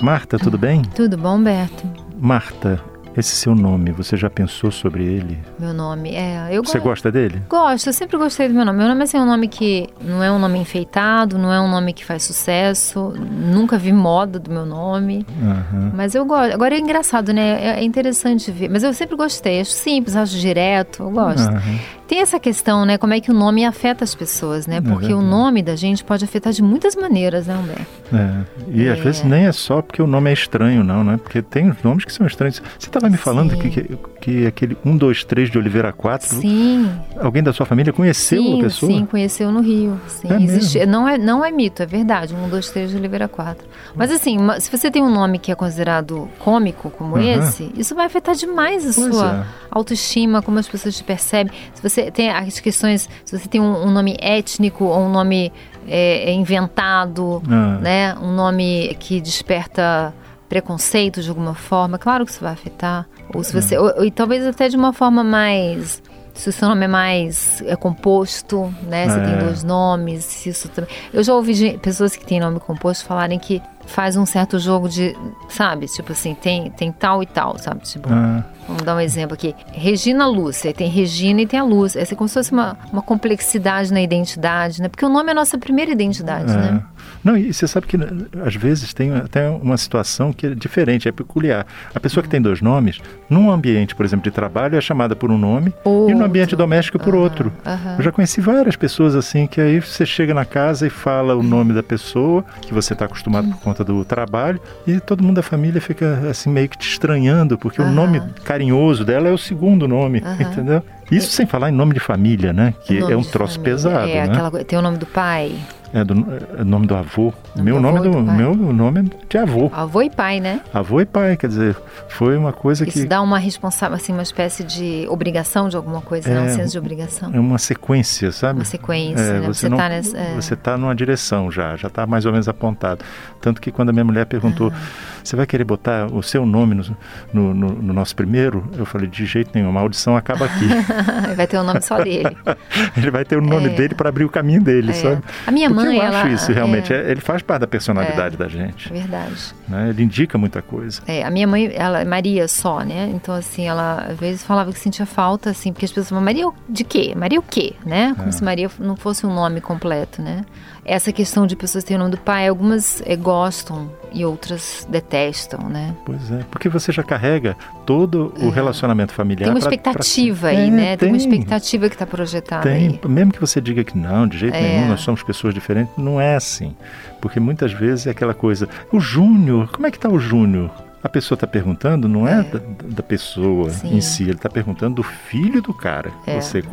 Marta, tudo bem? Tudo bom, Berto? Marta, esse seu nome, você já pensou sobre ele? Meu nome, é. Eu Você go- gosta dele? Gosto, eu sempre gostei do meu nome. Meu nome assim, é um nome que não é um nome enfeitado, não é um nome que faz sucesso. Nunca vi moda do meu nome. Aham. Mas eu gosto. Agora é engraçado, né? É é interessante ver. Mas eu sempre gostei. Acho simples, acho direto. Eu gosto. Aham. Tem essa questão, né? Como é que o nome afeta as pessoas, né? Porque o verdade. nome da gente pode afetar de muitas maneiras, né, Humberto? É. E às É. vezes nem é só porque o nome é estranho, não, né? Porque tem os nomes que são estranhos. Você estava me falando que, que, que aquele 1, 2, 3 de Oliveira 4, Sim. alguém da sua família conheceu sim, a pessoa? Sim, conheceu no Rio. Sim, É existe. Não, é, não é mito, é verdade. Um, dois, três de Oliveira 4. Mas assim, se você tem um nome que é considerado cômico como esse, isso vai afetar demais a Pois sua é. autoestima, como as pessoas te percebem. Se você tem as questões, se você tem um, um nome étnico ou um nome é, é, inventado, Ah. né? Um nome que desperta preconceito de alguma forma, claro que isso vai afetar. Ou se você, ou- ou- e talvez até de uma forma mais se o seu nome é mais é composto, né? Você É. tem dois nomes, isso também. Eu já ouvi gen- pessoas que têm nome composto falarem que faz um certo jogo de, sabe? Tipo assim, tem, tem tal e tal, sabe? Tipo, Ah, Vamos dar um exemplo aqui. Regina Lúcia, tem Regina e tem a Lúcia. É como se fosse uma, uma complexidade na identidade, né? Porque o nome é a nossa primeira identidade, é. né? Não, e você sabe que né, às vezes tem até uma situação que é diferente, é peculiar. A pessoa que tem dois nomes, num ambiente, por exemplo, de trabalho, é chamada por um nome, e no Outro. ambiente doméstico por Aham, outro. aham. Eu já conheci várias pessoas assim, que aí você chega na casa e fala o nome da pessoa, que você está acostumado por conta do trabalho, e todo mundo da família fica assim meio que te estranhando, porque o Aham. nome carinhoso dela é o segundo nome, Aham. entendeu? Isso sem falar em nome de família, né? Que é um troço família. pesado, É, né? aquela. Tem o nome do pai. É do é nome do avô. Nome meu do nome avô é e do, do meu nome é de avô. Avô e pai, né? Avô e pai, quer dizer, foi uma coisa Isso que dá uma responsável, assim, uma espécie de obrigação de alguma coisa, né? É, Um senso de obrigação. é uma sequência, sabe? Uma sequência, É, né? Você Você não, tá nessa- é. você tá numa direção já, já está mais ou menos apontado. Tanto que quando a minha mulher perguntou, Ah. Você vai querer botar o seu nome no, no, no- no nosso primeiro? Eu falei, de jeito nenhum, a maldição acaba aqui. Vai ter o nome só dele. Ele vai ter o nome É. dele para abrir o caminho dele, É. sabe? A minha Porque mãe, eu acho ela- isso realmente, é. é- ele faz parte da personalidade da gente. Verdade. né? Ele indica muita coisa. É, a minha mãe, ela é Maria só, né? Então, assim, ela às vezes falava que sentia falta, assim, porque as pessoas falavam, Maria de quê? Maria o quê? Né? Como É. se Maria não fosse um nome completo, né? Essa questão de pessoas terem o nome do pai, algumas eh, gostam e outras detestam, né? Pois é, porque você já carrega todo o relacionamento familiar. É. Tem uma pra- expectativa pra- aí, É, né? Tem, uma tem. expectativa que está projetada Tem, aí. mesmo que você diga que não, de jeito É. nenhum, nós somos pessoas diferentes, não é assim. Porque muitas vezes é aquela coisa, o Júnior, como é que está o Júnior? A pessoa está perguntando, não é, da, da pessoa Sim. em si, ele está perguntando do filho do cara. É. Você,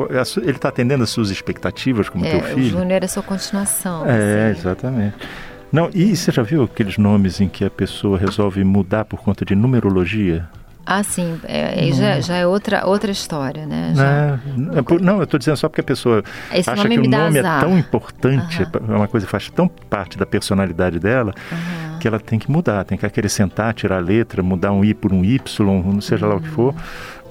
ele está atendendo as suas expectativas como É, teu o filho? Júnior é sua continuação. É, assim. exatamente. Não, e você já viu aqueles nomes em que a pessoa resolve mudar por conta de numerologia? Ah, sim. É, já, já é outra, outra história, né? Já- Né? É Não, eu estou dizendo só porque a pessoa Esse acha nome que o nome azar. é tão importante, Aham. é uma coisa que faz tão parte da personalidade dela, Aham. que ela tem que mudar, tem que acrescentar, tirar a letra, mudar um I por um Y, não seja lá o que for,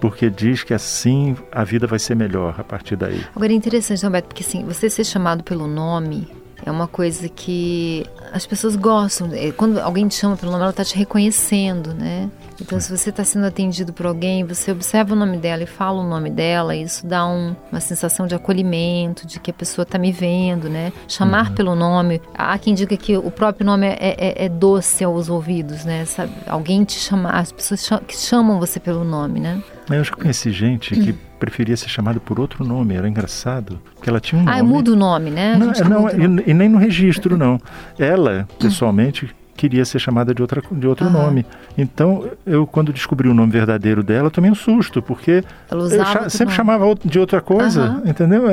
porque diz que assim a vida vai ser melhor a partir daí. Agora é interessante, Roberto, porque assim, você ser chamado pelo nome é uma coisa que as pessoas gostam. É, Quando alguém te chama pelo nome, ela está te reconhecendo, né? Então, se você está sendo atendido por alguém, você observa o nome dela e fala o nome dela, isso dá um- uma sensação de acolhimento, de que a pessoa está me vendo, né? Chamar pelo nome. Há quem diga que o próprio nome é, é- é doce aos ouvidos, né? Sabe? Alguém te chamar, as pessoas cha- que chamam você pelo nome, né? Eu já conheci gente que preferia ser chamado por outro nome, era engraçado, que ela tinha um nome... Ah, muda o nome, né? Não, gente não, nome. e, e nem no registro, não. Ela, pessoalmente, queria ser chamada de, outra, de outro Aham. nome. Então, eu, quando descobri o nome verdadeiro dela, tomei um susto, porque Ela eu cha- sempre nome. chamava de outra coisa, Aham. entendeu?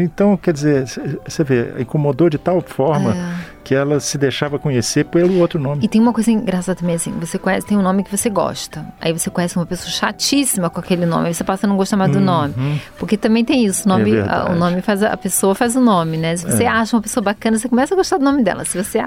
Então, quer dizer, você vê, incomodou de tal forma É. que ela se deixava conhecer pelo outro nome. E tem uma coisa engraçada também, assim, você conhece, tem um nome que você gosta. Aí você conhece uma pessoa chatíssima com aquele nome, aí você passa a não gostar mais do nome. Porque também tem isso, o nome, Uhum. É o nome faz a, pessoa faz o nome, né? Se você É. acha uma pessoa bacana, você começa a gostar do nome dela. Se você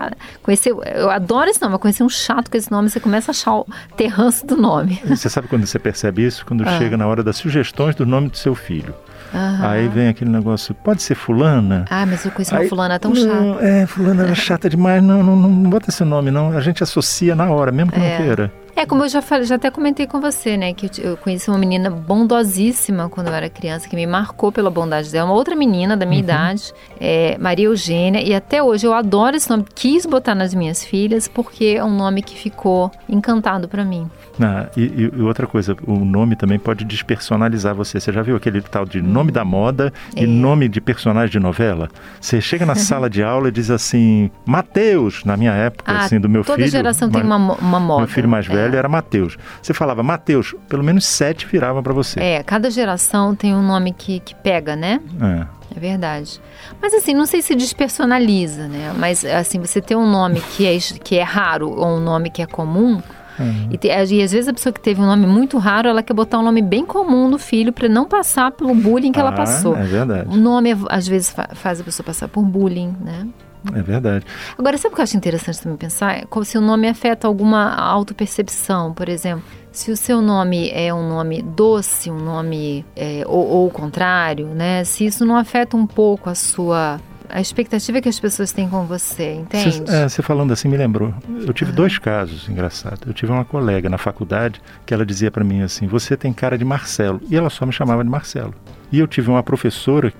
conheceu, eu adoro esse nome, eu conheci um chato com esse nome, você começa a achar o ter ranço do nome. Você sabe quando você percebe isso? Quando Ah. chega na hora das sugestões do nome do seu filho. Aham. Aí vem aquele negócio, pode ser fulana? Ah, mas eu conheço uma Aí- fulana tão Não, chata. É, fulana era chata demais, não, não, não bota esse nome não, a gente associa na hora, mesmo que É. não queira. É, como eu já falei, já até comentei com você, né? Que eu, conheci uma menina bondosíssima quando eu era criança, que me marcou pela bondade dela. Uma outra menina da minha idade, é, Maria Eugênia, e até hoje eu adoro esse nome. Quis botar nas minhas filhas porque é um nome que ficou encantado pra mim. Ah, e, e- outra coisa, o nome também pode despersonalizar você. Você já viu aquele tal de nome da moda e É. nome de personagem de novela? Você chega na sala de aula e diz assim, Mateus, na minha época, Ah, assim, do meu toda filho. geração tem ma- uma, uma moda. Meu filho mais É. era Mateus. Você falava Mateus, pelo menos sete viravam para você. É, cada geração tem um nome que, que pega, né? É. É verdade. Mas assim, não sei se despersonaliza, né? Mas assim, você ter um nome que é, que é raro ou um nome que é comum. Uhum. E, te- e às vezes a pessoa que teve um nome muito raro, ela quer botar um nome bem comum do filho para não passar pelo bullying que ela Ah, passou. É verdade, O nome às vezes fa- faz a pessoa passar por bullying, né? É verdade. Agora, sabe o que eu acho interessante também pensar? É Como se o nome afeta alguma autopercepção, por exemplo. Se o seu nome é um nome doce, um nome é, ou, ou o contrário, né? Se isso não afeta um pouco a sua a expectativa que as pessoas têm com você, entende? Você, é, você falando assim me lembrou. Eu tive dois casos engraçados. Eu tive uma colega na faculdade que ela dizia para mim assim: "Você tem cara de Marcelo". E ela só me chamava de Marcelo. E eu tive uma professora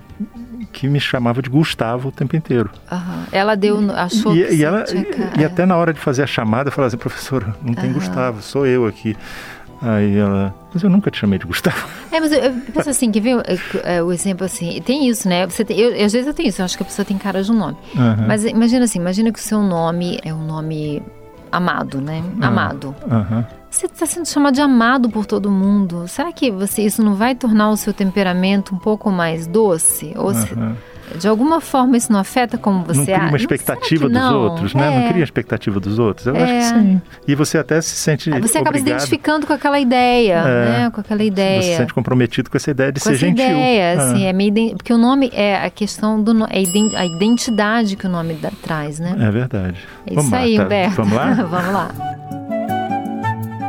que me chamava de Gustavo o tempo inteiro. Aham. Ela deu, achou E, que e ela e, e é. até na hora de fazer a chamada eu falava assim: "Professora, não tem Aham. Gustavo, sou eu aqui". Aí ela, mas eu nunca te chamei de Gustavo. É, mas eu, eu penso assim, quer ver é, é, o exemplo assim? Tem isso, né? Você tem, eu, às vezes eu tenho isso, eu acho que a pessoa tem cara de um nome. Aham. Mas imagina assim, imagina que o seu nome é um nome amado, né? Ah. Amado. Aham. Você está sendo chamado de amado por todo mundo. Será que você isso não vai tornar o seu temperamento um pouco mais doce? Ou se- de alguma forma isso não afeta como você não cria uma Não, expectativa que dos não? outros, né? Não É. cria expectativa dos outros. Eu acho que É. sim. E você até se sente Aí Você acaba se identificando com aquela ideia, É. né? Com aquela Você se ideia. sente comprometido com essa ideia de com ser essa gentil. ideia, Ah. assim, é meio porque o nome é a questão do é a identidade que o nome dá- traz, né? É verdade. É Vamos isso lá, aí, tá? Humberto. Vamos lá? Vamos lá.